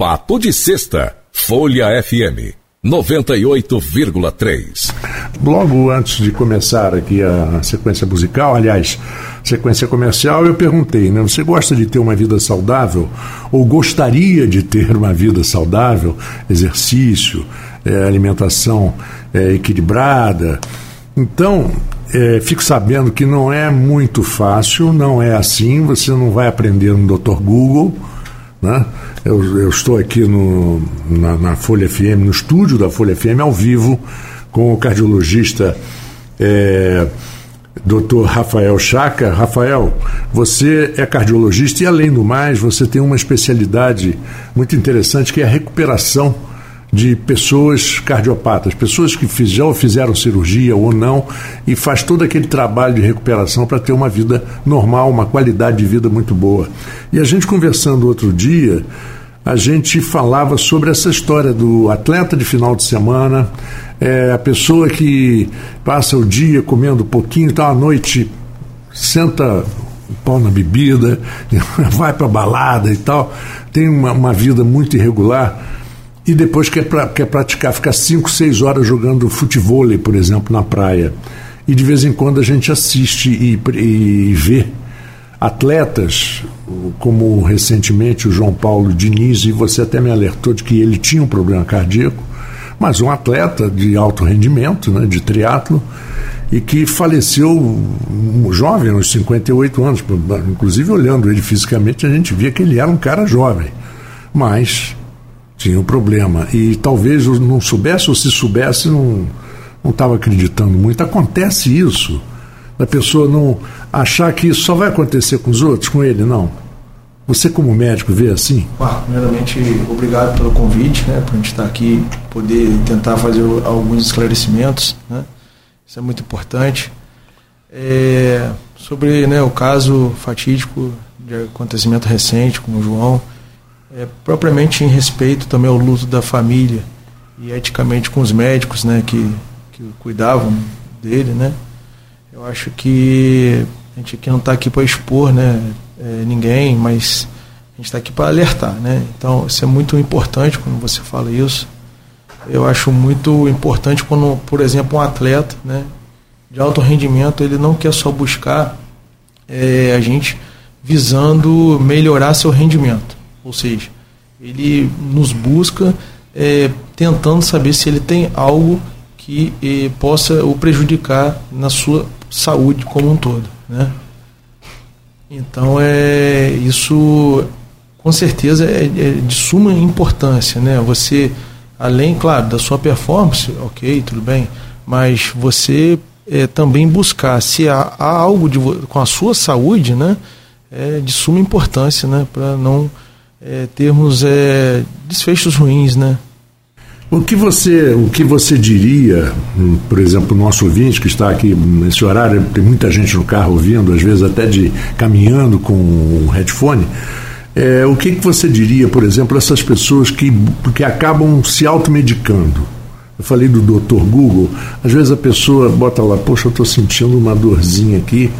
Papo de Sexta, Folha FM 98,3. Logo antes de começar aqui a sequência musical, aliás, sequência comercial, eu perguntei, né? Você gosta de ter uma vida saudável? Ou gostaria de ter uma vida saudável? Exercício, é, alimentação é, equilibrada. Então, é, fique sabendo que não é muito fácil, não é assim, você não vai aprender no Dr. Google né? Eu, eu estou aqui no, na, na, Folha FM, no estúdio da Folha FM, ao vivo, com o cardiologista é, Dr. Rafael Chaca. Rafael, você é cardiologista e, além do mais, você tem uma especialidade muito interessante que é a recuperação de pessoas cardiopatas, pessoas que já fizeram cirurgia ou não, e faz todo aquele trabalho de recuperação para ter uma vida normal, uma qualidade de vida muito boa. E a gente conversando outro dia, a gente falava sobre essa história do atleta de final de semana, é, a pessoa que passa o dia comendo pouquinho, então à noite senta o pau na bebida, vai para balada e tal, tem uma, uma vida muito irregular e depois quer, pra, quer praticar, ficar 5, 6 horas jogando futebol, por exemplo, na praia. E de vez em quando a gente assiste e, e vê atletas, como recentemente o João Paulo Diniz, e você até me alertou de que ele tinha um problema cardíaco, mas um atleta de alto rendimento, né, de triatlo, e que faleceu jovem, aos 58 anos. Inclusive, olhando ele fisicamente, a gente via que ele era um cara jovem. Mas tinha um problema. E talvez eu não soubesse, ou se soubesse, não estava acreditando muito. Acontece isso, da pessoa não achar que isso só vai acontecer com os outros, com ele, não. Você, como médico, vê assim? Ah, primeiramente, obrigado pelo convite, né, para a gente estar aqui, poder tentar fazer alguns esclarecimentos. Né? Isso é muito importante. É, sobre né, o caso fatídico de acontecimento recente com o João, é, propriamente em respeito também ao luto da família e eticamente com os médicos né, que, que cuidavam dele, né? Eu acho que a gente aqui não está aqui para expor né, é, ninguém, mas a gente está aqui para alertar, né? Então isso é muito importante quando você fala isso. Eu acho muito importante quando, por exemplo, um atleta né, de alto rendimento ele não quer só buscar é, a gente visando melhorar seu rendimento ou seja, ele nos busca é, tentando saber se ele tem algo que é, possa o prejudicar na sua saúde como um todo. Né? Então, é, isso com certeza é, é de suma importância. Né? Você, além, claro, da sua performance, ok, tudo bem, mas você é, também buscar se há, há algo de, com a sua saúde, né, é de suma importância, né, para não é, termos é, desfechos ruins, né? O que você, o que você diria, hum, por exemplo, o nosso ouvinte que está aqui nesse horário, tem muita gente no carro ouvindo, às vezes até de caminhando com um headphone. É, o que, que você diria, por exemplo, essas pessoas que, que acabam se automedicando? Eu falei do doutor Google, às vezes a pessoa bota lá, poxa, eu estou sentindo uma dorzinha aqui,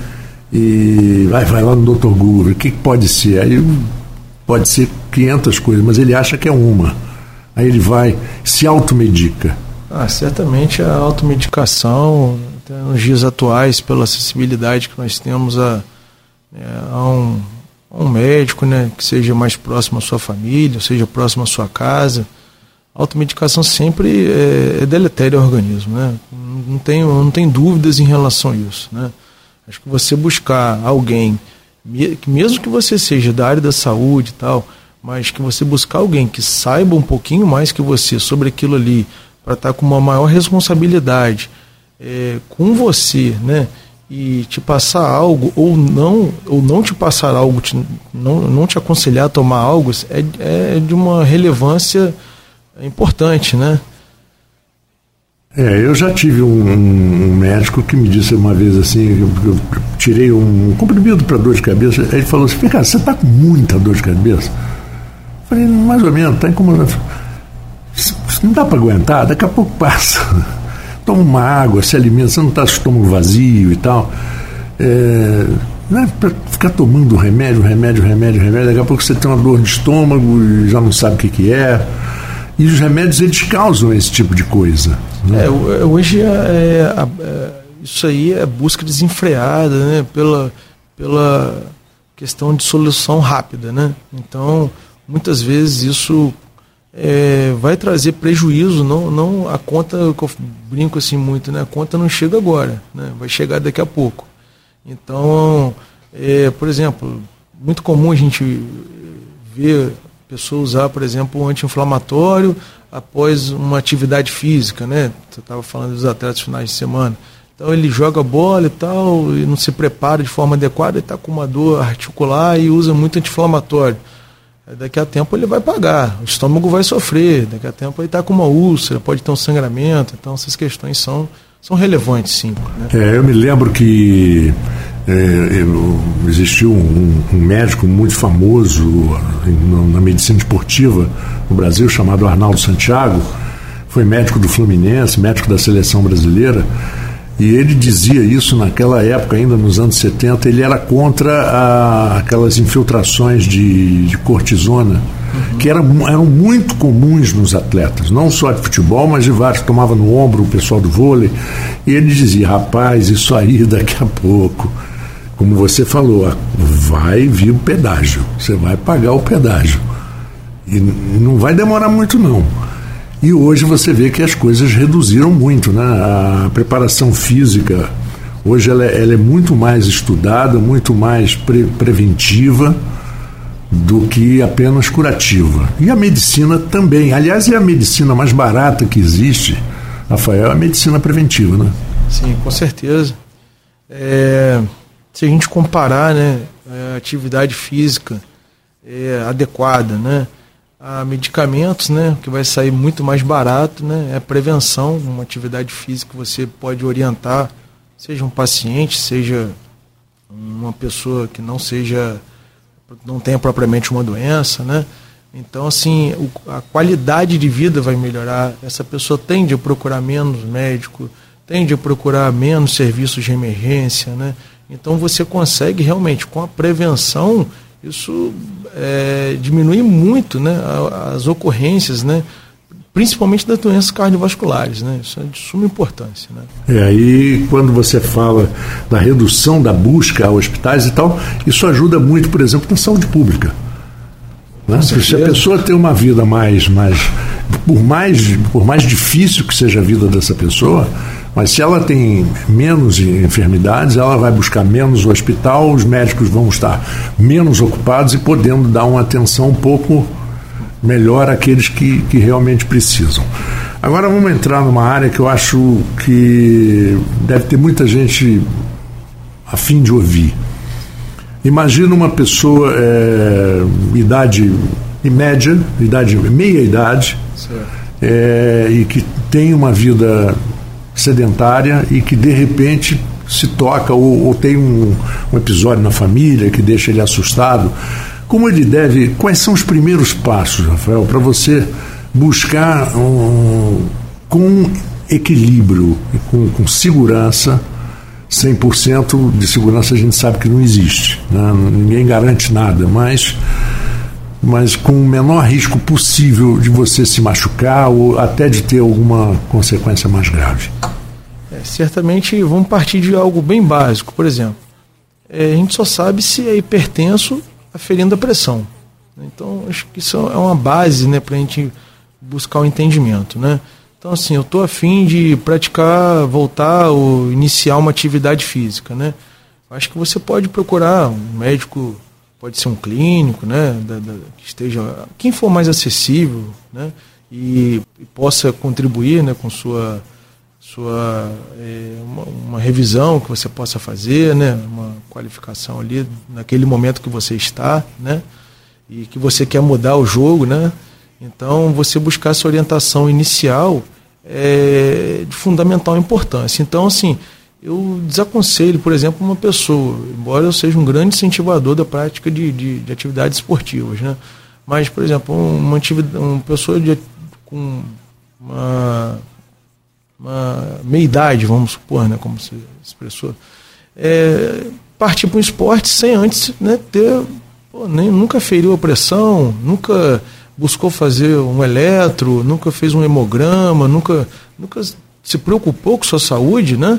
e vai, vai lá no doutor Google, o que, que pode ser? Aí Pode ser 500 coisas, mas ele acha que é uma. Aí ele vai, se automedica. Ah, certamente a automedicação, nos dias atuais, pela acessibilidade que nós temos a, é, a, um, a um médico né, que seja mais próximo à sua família, seja próximo à sua casa, a automedicação sempre é, é deletéria ao organismo. Né? Não, tenho, não tem dúvidas em relação a isso. Né? Acho que você buscar alguém mesmo que você seja da área da saúde e tal, mas que você buscar alguém que saiba um pouquinho mais que você sobre aquilo ali, para estar tá com uma maior responsabilidade é, com você, né? E te passar algo ou não, ou não te passar algo, te, não, não te aconselhar a tomar algo, é, é de uma relevância importante, né? É, eu já tive um, um, médico que me disse uma vez assim, eu, eu tirei um comprimido para dor de cabeça, ele falou assim, cara, você está com muita dor de cabeça? Eu falei, mais ou menos, está incomodando. Não dá para aguentar, daqui a pouco passa. Toma uma água, se alimenta, você não está com o estômago vazio e tal. É, Não é para ficar tomando remédio, remédio, remédio, remédio. Daqui a pouco você tem uma dor de estômago e já não sabe o que, que é. E os remédios eles causam esse tipo de coisa. Né? É, hoje é, é, é, isso aí é busca desenfreada né? pela, pela questão de solução rápida. Né? Então, muitas vezes isso é, vai trazer prejuízo, não, não a conta, eu brinco assim muito, né? a conta não chega agora, né? vai chegar daqui a pouco. Então, é, por exemplo, muito comum a gente ver pessoa usar, por exemplo, um anti-inflamatório após uma atividade física, né? Você estava falando dos atletas finais de semana. Então ele joga bola e tal, e não se prepara de forma adequada, e está com uma dor articular e usa muito anti-inflamatório. Daqui a tempo ele vai pagar, o estômago vai sofrer, daqui a tempo ele está com uma úlcera, pode ter um sangramento, então essas questões são, são relevantes sim. Né? É, eu me lembro que é, existiu um, um, médico muito famoso na medicina esportiva no Brasil, chamado Arnaldo Santiago, foi médico do Fluminense, médico da seleção brasileira, e ele dizia isso naquela época, ainda nos anos 70, ele era contra a, aquelas infiltrações de, de cortisona, uhum. que eram, eram muito comuns nos atletas, não só de futebol, mas de vários. Tomava no ombro o pessoal do vôlei. E ele dizia: rapaz, isso aí daqui a pouco como você falou, vai vir o pedágio, você vai pagar o pedágio. E não vai demorar muito, não. E hoje você vê que as coisas reduziram muito, né? A preparação física, hoje ela é, ela é muito mais estudada, muito mais pre preventiva do que apenas curativa. E a medicina também. Aliás, é a medicina mais barata que existe, Rafael, é a medicina preventiva, né? Sim, com certeza. É, se a gente comparar né, a atividade física é, adequada né, a medicamentos, né, que vai sair muito mais barato, né, é a prevenção, uma atividade física que você pode orientar, seja um paciente, seja uma pessoa que não seja, não tenha propriamente uma doença, né, então, assim, o, a qualidade de vida vai melhorar. Essa pessoa tende a procurar menos médico, tende a procurar menos serviços de emergência, né? Então você consegue realmente, com a prevenção, isso é, diminui muito né, as ocorrências, né, principalmente das doenças cardiovasculares. Né, isso é de suma importância. Né. É, aí quando você fala da redução da busca a hospitais e tal, isso ajuda muito, por exemplo, na saúde pública. Né? Se a pessoa tem uma vida mais, mais, por mais, por mais difícil que seja a vida dessa pessoa, mas se ela tem menos enfermidades, ela vai buscar menos o hospital, os médicos vão estar menos ocupados e podendo dar uma atenção um pouco melhor àqueles que, que realmente precisam. Agora vamos entrar numa área que eu acho que deve ter muita gente a fim de ouvir. Imagina uma pessoa, é, idade média, idade, meia idade, é, e que tem uma vida sedentária e que de repente se toca ou, ou tem um, um, episódio na família que deixa ele assustado. Como ele deve, quais são os primeiros passos, Rafael, para você buscar um, com equilíbrio, com, com segurança, 100% de segurança a gente sabe que não existe, né? ninguém garante nada, mas mas com o menor risco possível de você se machucar ou até de ter alguma consequência mais grave? É, certamente vamos partir de algo bem básico. Por exemplo, é, a gente só sabe se é hipertenso aferindo a pressão. Então, acho que isso é uma base né, para a gente buscar o entendimento. Né? Então, assim, eu estou afim de praticar, voltar ou iniciar uma atividade física. Né? Acho que você pode procurar um médico pode ser um clínico, né, da, da, que esteja, quem for mais acessível, né, e, e possa contribuir, né, com sua sua é, uma, uma, revisão que você possa fazer, né, uma qualificação ali naquele momento que você está, né, e que você quer mudar o jogo, né, então você buscar essa orientação inicial é de fundamental importância. Então assim eu desaconselho, por exemplo, uma pessoa, embora eu seja um grande incentivador da prática de, de, de atividades esportivas, né? mas, por exemplo, uma, uma pessoa de, com uma, uma meia-idade, vamos supor, né, como se expressou, é, partir para um esporte sem antes né, ter. Pô, nem, nunca feriu a pressão, nunca buscou fazer um eletro, nunca fez um hemograma, nunca, nunca se preocupou com sua saúde, né?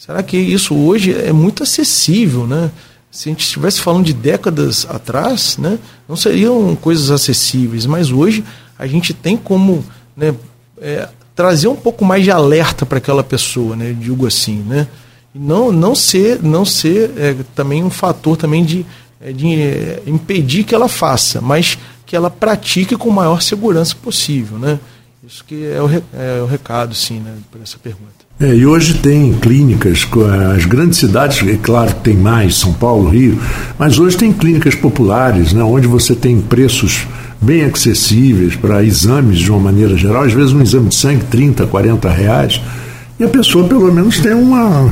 Será que isso hoje é muito acessível, né? Se a gente estivesse falando de décadas atrás, né, não seriam coisas acessíveis, mas hoje a gente tem como né, é, trazer um pouco mais de alerta para aquela pessoa, né, digo assim, né? E não, não ser, não ser é, também um fator também de, é, de é, impedir que ela faça, mas que ela pratique com maior segurança possível, né? Isso que é o, é o recado, sim, né, para essa pergunta. É, e hoje tem clínicas, as grandes cidades, é claro que tem mais, São Paulo, Rio, mas hoje tem clínicas populares, né, onde você tem preços bem acessíveis para exames de uma maneira geral, às vezes um exame de sangue, 30, 40 reais, e a pessoa pelo menos tem uma,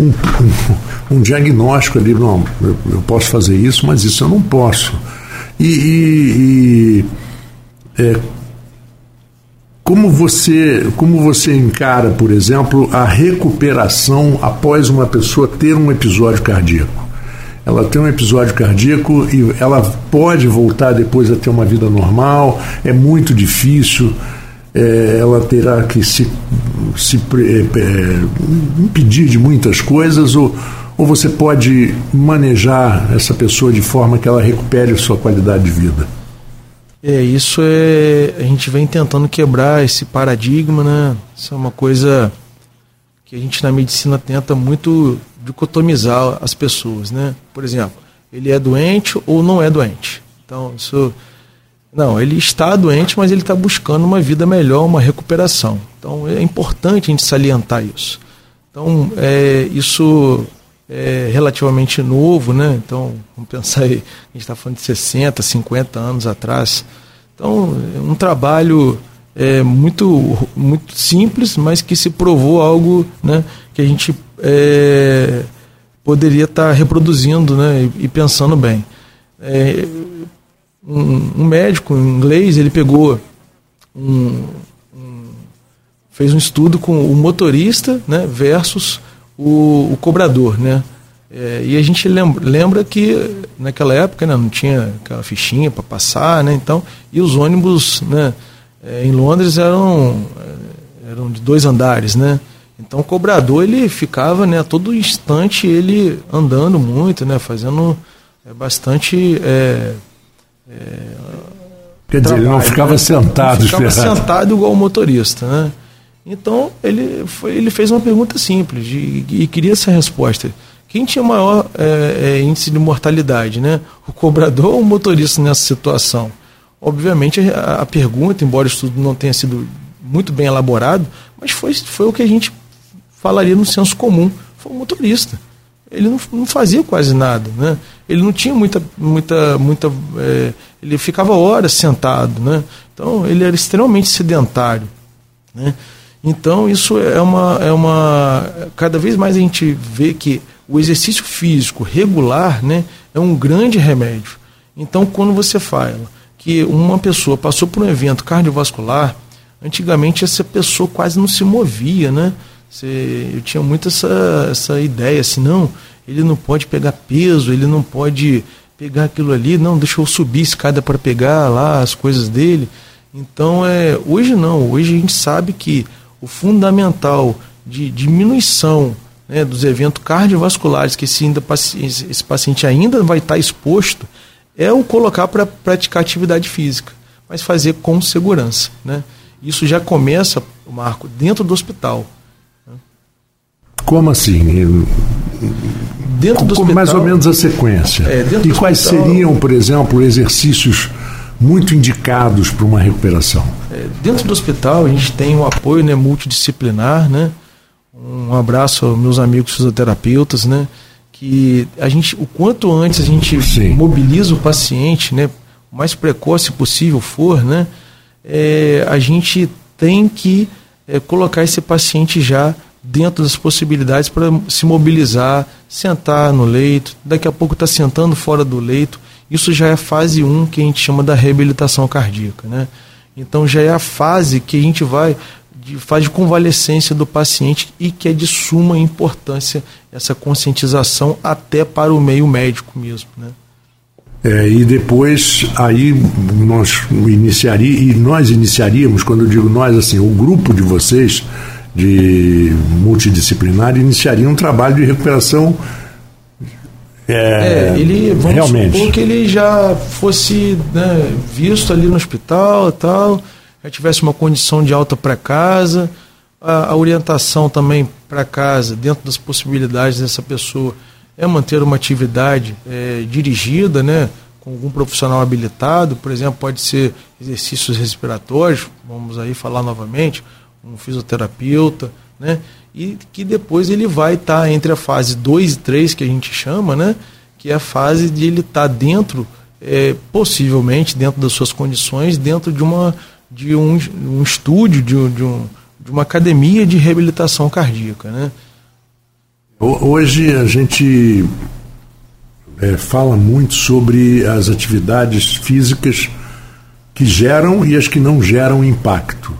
um, um, um diagnóstico ali, não, eu, eu, posso fazer isso, mas isso eu não posso. E, e, e é, como você, como você encara, por exemplo, a recuperação após uma pessoa ter um episódio cardíaco? Ela tem um episódio cardíaco e ela pode voltar depois a ter uma vida normal, é muito difícil, é, ela terá que se, se é, é, impedir de muitas coisas, ou, ou você pode manejar essa pessoa de forma que ela recupere sua qualidade de vida? É, isso é. A gente vem tentando quebrar esse paradigma, né? Isso é uma coisa que a gente na medicina tenta muito dicotomizar as pessoas, né? Por exemplo, ele é doente ou não é doente. Então, isso. Não, ele está doente, mas ele está buscando uma vida melhor, uma recuperação. Então, é importante a gente salientar isso. Então, é, isso é relativamente novo, né? Então, vamos pensar aí, a gente está falando de 60, 50 anos atrás. Então, é um trabalho é, muito, muito simples, mas que se provou algo né, que a gente é, poderia estar tá reproduzindo né, e, e, pensando bem. É, um, um, médico inglês, ele pegou um, um, fez um estudo com o motorista né, versus o, o cobrador, né? É, e a gente lembra, lembra, que naquela época né, não tinha aquela fichinha para passar, né? Então, e os ônibus né, é, em Londres eram, é, eram de dois andares, né? Então o cobrador ele ficava né, a todo instante ele andando muito, né, fazendo é, bastante. É, é, Quer dizer, ele não ficava né? sentado, não ficava sentado igual o motorista, né? Então ele, foi, ele fez uma pergunta simples de, e queria essa resposta. Quem tinha maior é, é, índice de mortalidade, né? O cobrador ou o motorista nessa situação? Obviamente a, a, pergunta, embora o estudo não tenha sido muito bem elaborado, mas foi, foi o que a gente falaria no senso comum. Foi o motorista. Ele não, não fazia quase nada, né? Ele não tinha muita, muita, muita, é, ele ficava horas sentado, né? Então ele era extremamente sedentário, né? Então, isso é uma, é uma. Cada vez mais a gente vê que o exercício físico regular né, é um grande remédio. Então, quando você fala que uma pessoa passou por um evento cardiovascular, antigamente essa pessoa quase não se movia, né? Você, eu tinha muito essa, essa ideia assim, não, ele não pode pegar peso, ele não pode pegar aquilo ali, não, deixa eu subir escada para pegar lá as coisas dele. Então, é, hoje não, hoje a gente sabe que o fundamental de diminuição né, dos eventos cardiovasculares que esse, ainda, esse paciente ainda vai estar exposto é o colocar para praticar atividade física, mas fazer com segurança. Né? Isso já começa, Marco, dentro do hospital. Como assim? Dentro do hospital, mais ou menos a sequência. É, e quais hospital, seriam, por exemplo, exercícios muito indicados para uma recuperação? É, dentro do hospital a gente tem um apoio né, multidisciplinar, né? Um abraço aos meus amigos fisioterapeutas, né? Que a gente, o quanto antes a gente Sim. mobiliza o paciente, né? O mais precoce possível for, né? É, a gente tem que é, colocar esse paciente já dentro das possibilidades para se mobilizar, sentar no leito, daqui a pouco está sentando fora do leito, isso já é fase 1 que a gente chama da reabilitação cardíaca. Né? Então já é a fase que a gente vai de de convalescência do paciente e que é de suma importância essa conscientização até para o meio médico mesmo, né? É, e depois aí nós iniciaria e nós iniciaríamos quando eu digo nós assim o grupo de vocês de multidisciplinar iniciaria um trabalho de recuperação é, é ele vamos realmente. supor que ele já fosse né, visto ali no hospital e tal já tivesse uma condição de alta para casa a, a orientação também para casa dentro das possibilidades dessa pessoa é manter uma atividade é, dirigida, né, com algum profissional habilitado, por exemplo, pode ser exercícios respiratórios, vamos aí falar novamente, um fisioterapeuta, né, e que depois ele vai estar tá entre a fase 2 e 3, que a gente chama, né, que é a fase de ele estar tá dentro, é, possivelmente dentro das suas condições, dentro de, uma, de um, um estúdio, de, de, um, de uma academia de reabilitação cardíaca, né, Hoje a gente é, fala muito sobre as atividades físicas que geram e as que não geram impacto.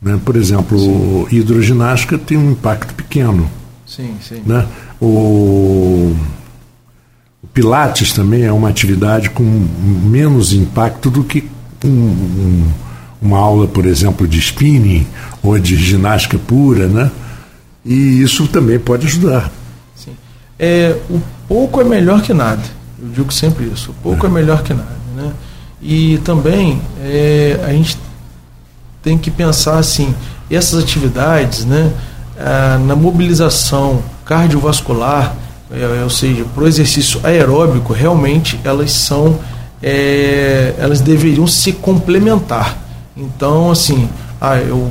Né? Por exemplo, sim. hidroginástica tem um impacto pequeno. Sim, sim. Né? O, o Pilates também é uma atividade com menos impacto do que um, um, uma aula, por exemplo, de spinning ou de ginástica pura, né? E isso também pode ajudar. Sim. É, o pouco é melhor que nada. Eu digo sempre isso. O pouco é, é melhor que nada. Né? E também é, a gente tem que pensar assim, essas atividades, né, na mobilização cardiovascular, é, ou seja, para o exercício aeróbico, realmente elas são, é, elas deveriam se complementar. Então, assim, ah, eu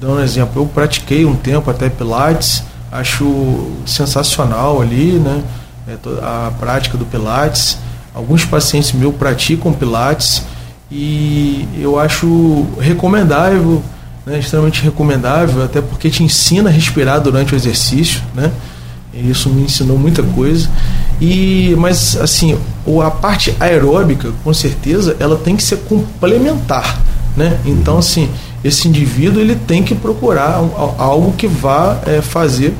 dando um exemplo, eu pratiquei um tempo até Pilates, acho sensacional ali, né? É, a prática do Pilates. Alguns pacientes meus praticam Pilates e eu acho recomendável, né, extremamente recomendável, até porque te ensina a respirar durante o exercício, né? Isso me ensinou muita coisa. E mas assim, a parte aeróbica, com certeza, ela tem que ser complementar, né? Então assim, esse indivíduo ele tem que procurar algo que vá é, fazer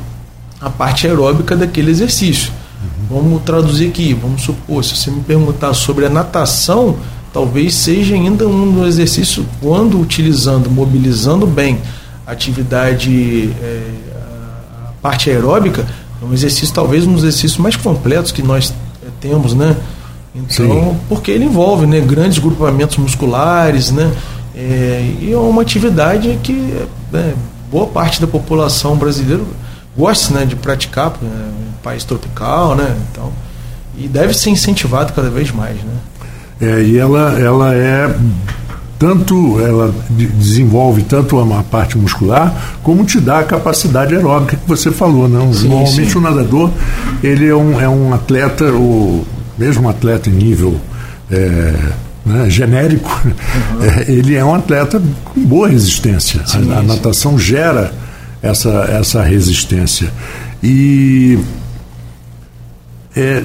a parte aeróbica daquele exercício. Uhum. Vamos traduzir aqui, vamos supor, se você me perguntar sobre a natação, talvez seja ainda um dos exercícios, quando utilizando, mobilizando bem a atividade, é, a parte aeróbica, é um exercício, talvez um dos exercícios mais completos que nós é, temos, né? Então, Sim. porque ele envolve né, grandes grupamentos musculares, né? É, e é uma atividade que né, boa parte da população brasileira gosta né, de praticar, porque é um país tropical, né? Então, e deve ser incentivado cada vez mais, né? É, e ela, ela é tanto ela desenvolve tanto a parte muscular como te dá a capacidade aeróbica que você falou, não? Né? Sim, Normalmente sim. o nadador ele é um, é um atleta, o mesmo atleta em nível é, né, genérico, uhum. é, ele é um atleta com boa resistência. Sim, a, a natação gera essa, essa resistência. E é,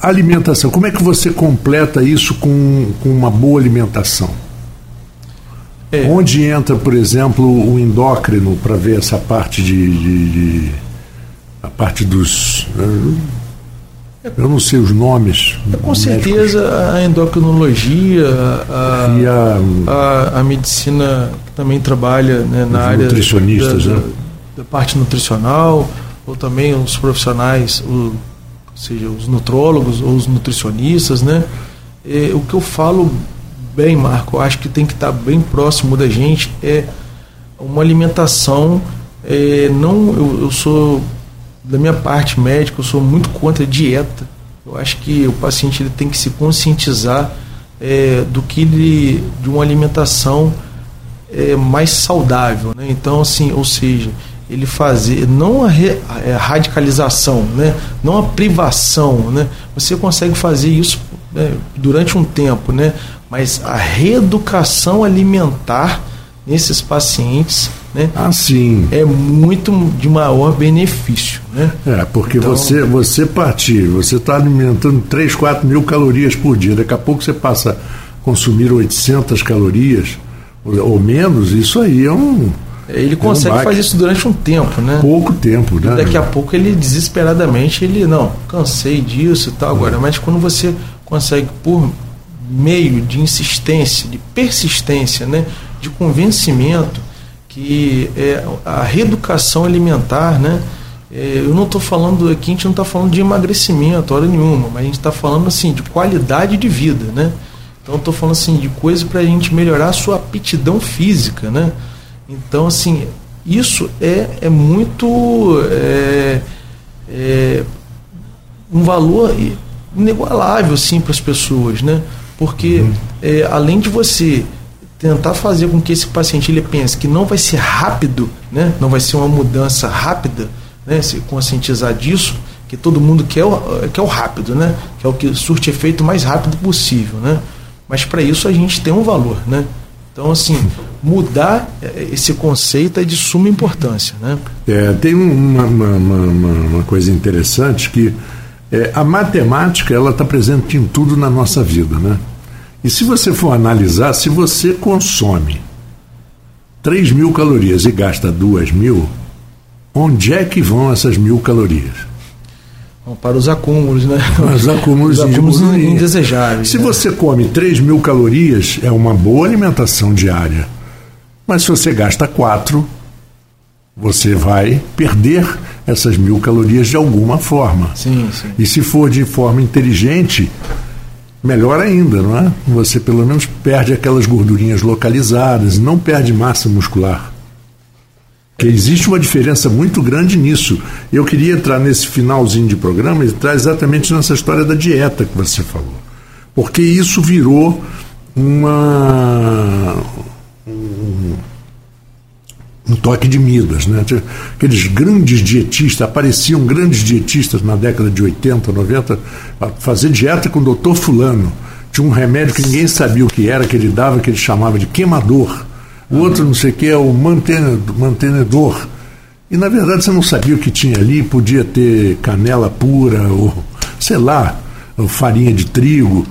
alimentação, como é que você completa isso com, com uma boa alimentação? É. Onde entra, por exemplo, o endócrino para ver essa parte de, de, de, a parte dos eu não sei os nomes. Com certeza a endocrinologia, a, a, a, a, medicina que também trabalha né, na área nutricionistas, da, né? da, parte nutricional, ou também os profissionais, o, seja os nutrólogos ou os nutricionistas, né? E, o que eu falo bem, Marco, eu acho que tem que estar bem próximo da gente é uma alimentação. É, não, eu, eu sou da minha parte médica, eu sou muito contra dieta. Eu acho que o paciente ele tem que se conscientizar é, do que ele, de uma alimentação é, mais saudável. Né? Então, assim, ou seja, ele fazer não a, re, a é, radicalização, né? não a privação. Né? Você consegue fazer isso né, durante um tempo, né? mas a reeducação alimentar nesses pacientes né? Assim. É muito de maior benefício. Né? É, porque então, você, você partir, você está alimentando 3, 4 mil calorias por dia, daqui a pouco você passa a consumir 800 calorias ou, ou menos, isso aí é um, Ele consegue um fazer isso durante um tempo, né? Pouco tempo, né? E daqui a pouco ele desesperadamente ele não cansei disso e tal agora, é. mas quando você consegue por meio de insistência, de persistência, né, de convencimento que é, a reeducação alimentar, né, é, eu não estou falando aqui, a gente não está falando de emagrecimento, hora nenhuma, mas a gente está falando assim de qualidade de vida, né? Então estou falando assim de coisa para a gente melhorar a sua aptidão física, né? Então assim isso é, é muito é, é um valor inigualável sim para as pessoas, né? Porque uhum. é, além de você tentar fazer com que esse paciente ele pense que não vai ser rápido, né? não vai ser uma mudança rápida, né? se conscientizar disso, que todo mundo quer o, quer o rápido, né? que é o que surte efeito mais rápido possível. Né? Mas para isso a gente tem um valor. Né? Então, assim, mudar é, esse conceito é de suma importância. Né? É, tem uma, uma, uma, uma coisa interessante que é, a matemática ela está presente em tudo na nossa vida, né? E se você for analisar, se você consome 3 mil calorias e gasta 2 mil, onde é que vão essas mil calorias? Para os acúmulos, né? Os acúmulos, os acúmulos indesejáveis. Se né? você come 3 mil calorias, é uma boa alimentação diária. Mas se você gasta 4, você vai perder essas mil calorias de alguma forma. Sim, sim. E se for de forma inteligente, melhor ainda, não é? Você pelo menos perde aquelas gordurinhas localizadas, não perde massa muscular. Que existe uma diferença muito grande nisso. Eu queria entrar nesse finalzinho de programa e entrar exatamente nessa história da dieta que você falou. Porque isso virou uma um toque de Midas. Né? Aqueles grandes dietistas, apareciam grandes dietistas na década de 80, 90, a fazer dieta com o doutor Fulano. Tinha um remédio que ninguém sabia o que era, que ele dava, que ele chamava de queimador. O outro, não sei o que, é o mantenedor. E na verdade você não sabia o que tinha ali, podia ter canela pura, ou sei lá, ou farinha de trigo.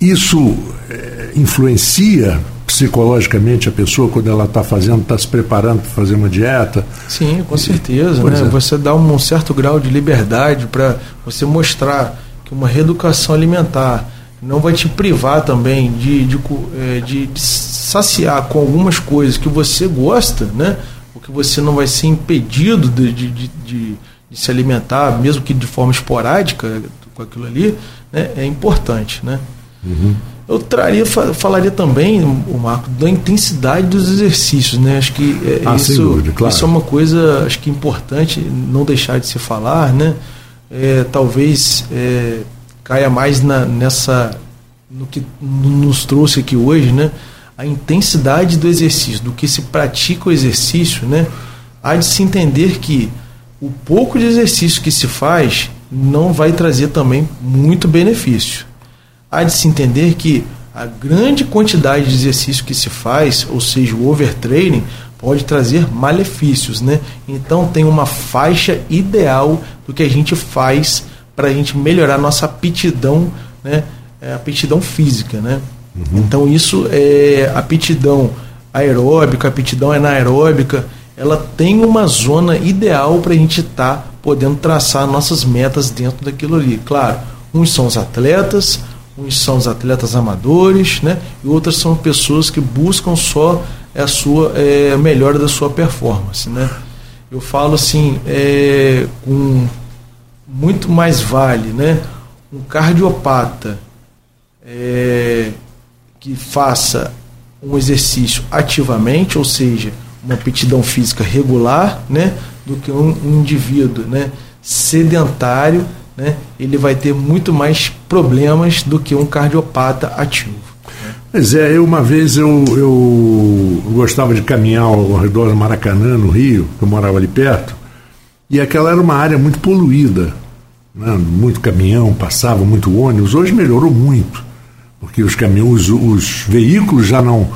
Isso é, influencia psicologicamente a pessoa quando ela está fazendo, está se preparando para fazer uma dieta. Sim, com certeza. Né? É. Você dá um certo grau de liberdade para você mostrar que uma reeducação alimentar não vai te privar também de, de, é, de, de saciar com algumas coisas que você gosta, né? Porque você não vai ser impedido de, de, de, de, se alimentar, mesmo que de forma esporádica com aquilo ali, né? é importante, né? Uhum. Eu traria, falaria também, o Marco, da intensidade dos exercícios, né? Acho que é, ah, isso, dúvida, claro. isso é uma coisa, acho que importante não deixar de se falar, né? É, talvez é, caia mais na, nessa no que nos trouxe aqui hoje, né? A intensidade do exercício, do que se pratica o exercício, né? Há de se entender que o pouco de exercício que se faz não vai trazer também muito benefício há de se entender que a grande quantidade de exercício que se faz, ou seja, o overtraining, pode trazer malefícios, né? Então tem uma faixa ideal do que a gente faz para a gente melhorar nossa aptidão, né? É, aptidão física, né? Uhum. Então isso é aptidão aeróbica, aptidão anaeróbica, ela tem uma zona ideal para a gente estar tá podendo traçar nossas metas dentro daquilo ali. Claro, uns são os atletas, uns são os atletas amadores, né? E outras são pessoas que buscam só a sua é, melhora da sua performance, né? Eu falo assim, é, com muito mais vale, né? Um cardiopata é, que faça um exercício ativamente, ou seja, uma aptidão física regular, né? Do que um, um indivíduo, né? Sedentário né, ele vai ter muito mais problemas do que um cardiopata ativo. Pois é, eu uma vez eu, eu gostava de caminhar ao redor do Maracanã, no Rio, que eu morava ali perto, e aquela era uma área muito poluída. Né? Muito caminhão, passava muito ônibus. Hoje melhorou muito, porque os caminhões, os, os veículos já não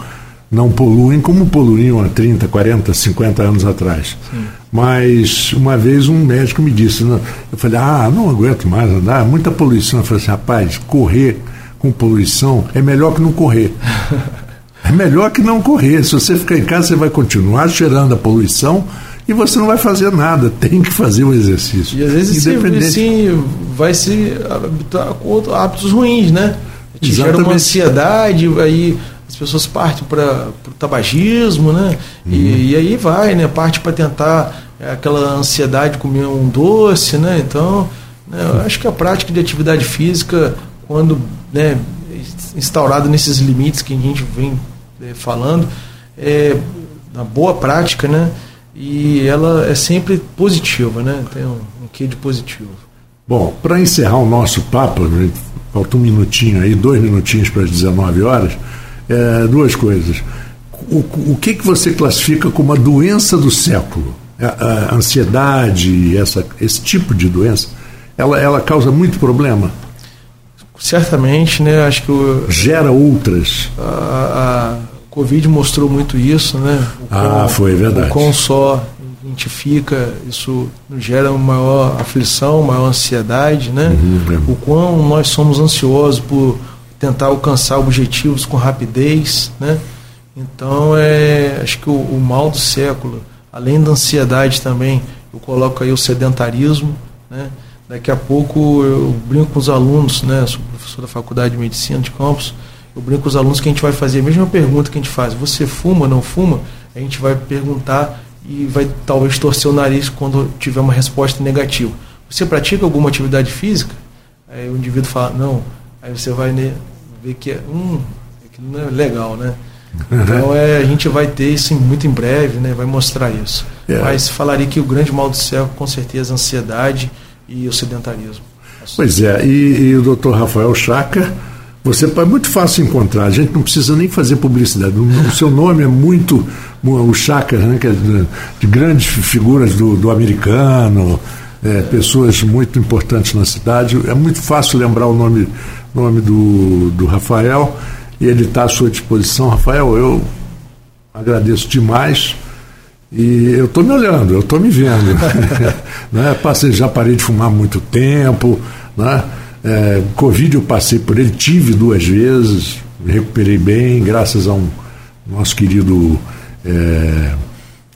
não poluem como poluíam há 30, 40, 50 anos atrás. Sim. Mas uma vez um médico me disse, eu falei, ah, não aguento mais andar, muita poluição. Eu falei assim, rapaz, correr com poluição é melhor que não correr. É melhor que não correr. Se você ficar em casa, você vai continuar cheirando a poluição e você não vai fazer nada, tem que fazer o exercício. E às vezes Independente... sim, vai se habituar com hábitos ruins, né? Te gera uma ansiedade, aí as pessoas partem para o tabagismo, né? Uhum. E, e, aí vai, né? Parte para tentar é, aquela ansiedade de comer um doce, né? Então, né, eu acho que a prática de atividade física, quando né, instaurado nesses limites que a gente vem é, falando, é uma boa prática, né? E ela é sempre positiva, né? Tem um, um quê de positivo. Bom, para encerrar o nosso papo, né, falta um minutinho aí, dois minutinhos para as 19 horas, é, duas coisas. O, o que, que você classifica como a doença do século? A, a ansiedade, essa, esse tipo de doença, ela, ela causa muito problema? Certamente, né? Acho que o, gera outras. A, a Covid mostrou muito isso, né? O ah, foi verdade. O quão só identifica, isso gera uma maior aflição, maior ansiedade, né? Uhum, o quão nós somos ansiosos por tentar alcançar objetivos com rapidez, né? Então, é, acho que o, o mal do século, além da ansiedade também, eu coloco aí o sedentarismo, né? Daqui a pouco eu brinco com os alunos, né? Sou professor da Faculdade de Medicina de Campos, eu brinco com os alunos que a gente vai fazer a mesma pergunta que a gente faz: você fuma, não fuma? A gente vai perguntar e vai talvez torcer o nariz quando tiver uma resposta negativa. Você pratica alguma atividade física? Aí o indivíduo fala: não. Aí você vai ver que é, hum, aquilo não é legal, né? Uhum. Então é, a gente vai ter isso muito em breve, né? Vai mostrar isso. É. Mas falaria que o grande mal do céu, com certeza, a ansiedade e o sedentarismo. Pois é, e, e o doutor Rafael Chaca você é muito fácil encontrar, a gente não precisa nem fazer publicidade. O, seu nome é muito. O Chaka, né, que é de, de grandes figuras do, do americano, é, pessoas muito importantes na cidade. É muito fácil lembrar o nome, nome do, do Rafael e ele está à sua disposição. Rafael, eu agradeço demais. E eu estou me olhando, eu estou me vendo. né? Passei, já parei de fumar muito tempo. Né? É, Covid eu passei por ele, tive duas vezes, me recuperei bem, graças a um nosso querido é,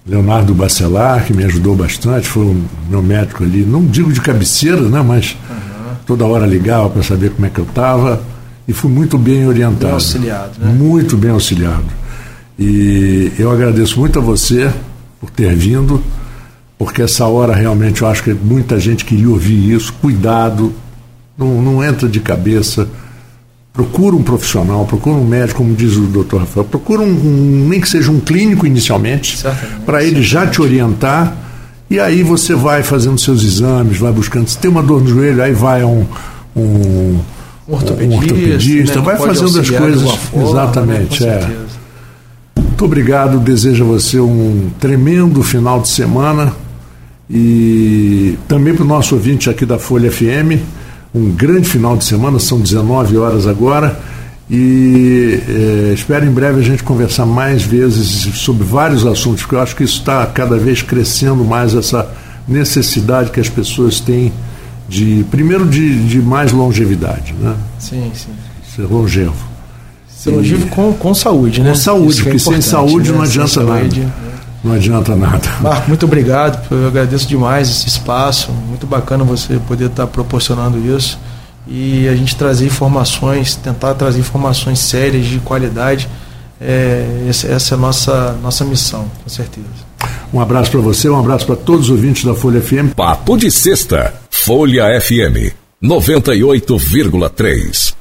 Leonardo Bacelar, que me ajudou bastante, foi o meu médico ali, não digo de cabeceira, né, mas uhum. Toda hora ligava para saber como é que eu estava e fui muito bem orientado. Bem auxiliado, né? Muito bem auxiliado. E eu agradeço muito a você por ter vindo, porque essa hora realmente eu acho que muita gente queria ouvir isso. Cuidado, não, não entra de cabeça. Procura um profissional, procura um médico, como diz o doutor Rafael, procura um, um nem que seja um clínico inicialmente, para ele já te orientar, e aí você vai fazendo seus exames, vai buscando. Se tem uma dor no joelho, aí vai um, um, um ortopedista, um ortopedista né, vai fazendo as coisas. Forma, exatamente, né, é. Muito obrigado, desejo a você um tremendo final de semana e também para o nosso ouvinte aqui da Folha FM um grande final de semana, são 19 horas agora. E é, espero em breve a gente conversar mais vezes sobre vários assuntos, porque eu acho que isso está cada vez crescendo mais essa necessidade que as pessoas têm de, primeiro, de, de mais longevidade. Né? Sim, sim. Ser longevo. Ser longevo com, com saúde, né? Com saúde, é porque é sem saúde né? não adianta sem nada. Saúde, não adianta nada. Marco, muito obrigado. Eu agradeço demais esse espaço. Muito bacana você poder estar proporcionando isso. E a gente trazer informações, tentar trazer informações sérias, de qualidade. É, essa é a nossa, nossa missão, com certeza. Um abraço para você, um abraço para todos os ouvintes da Folha FM. Papo de Sexta, Folha FM 98,3.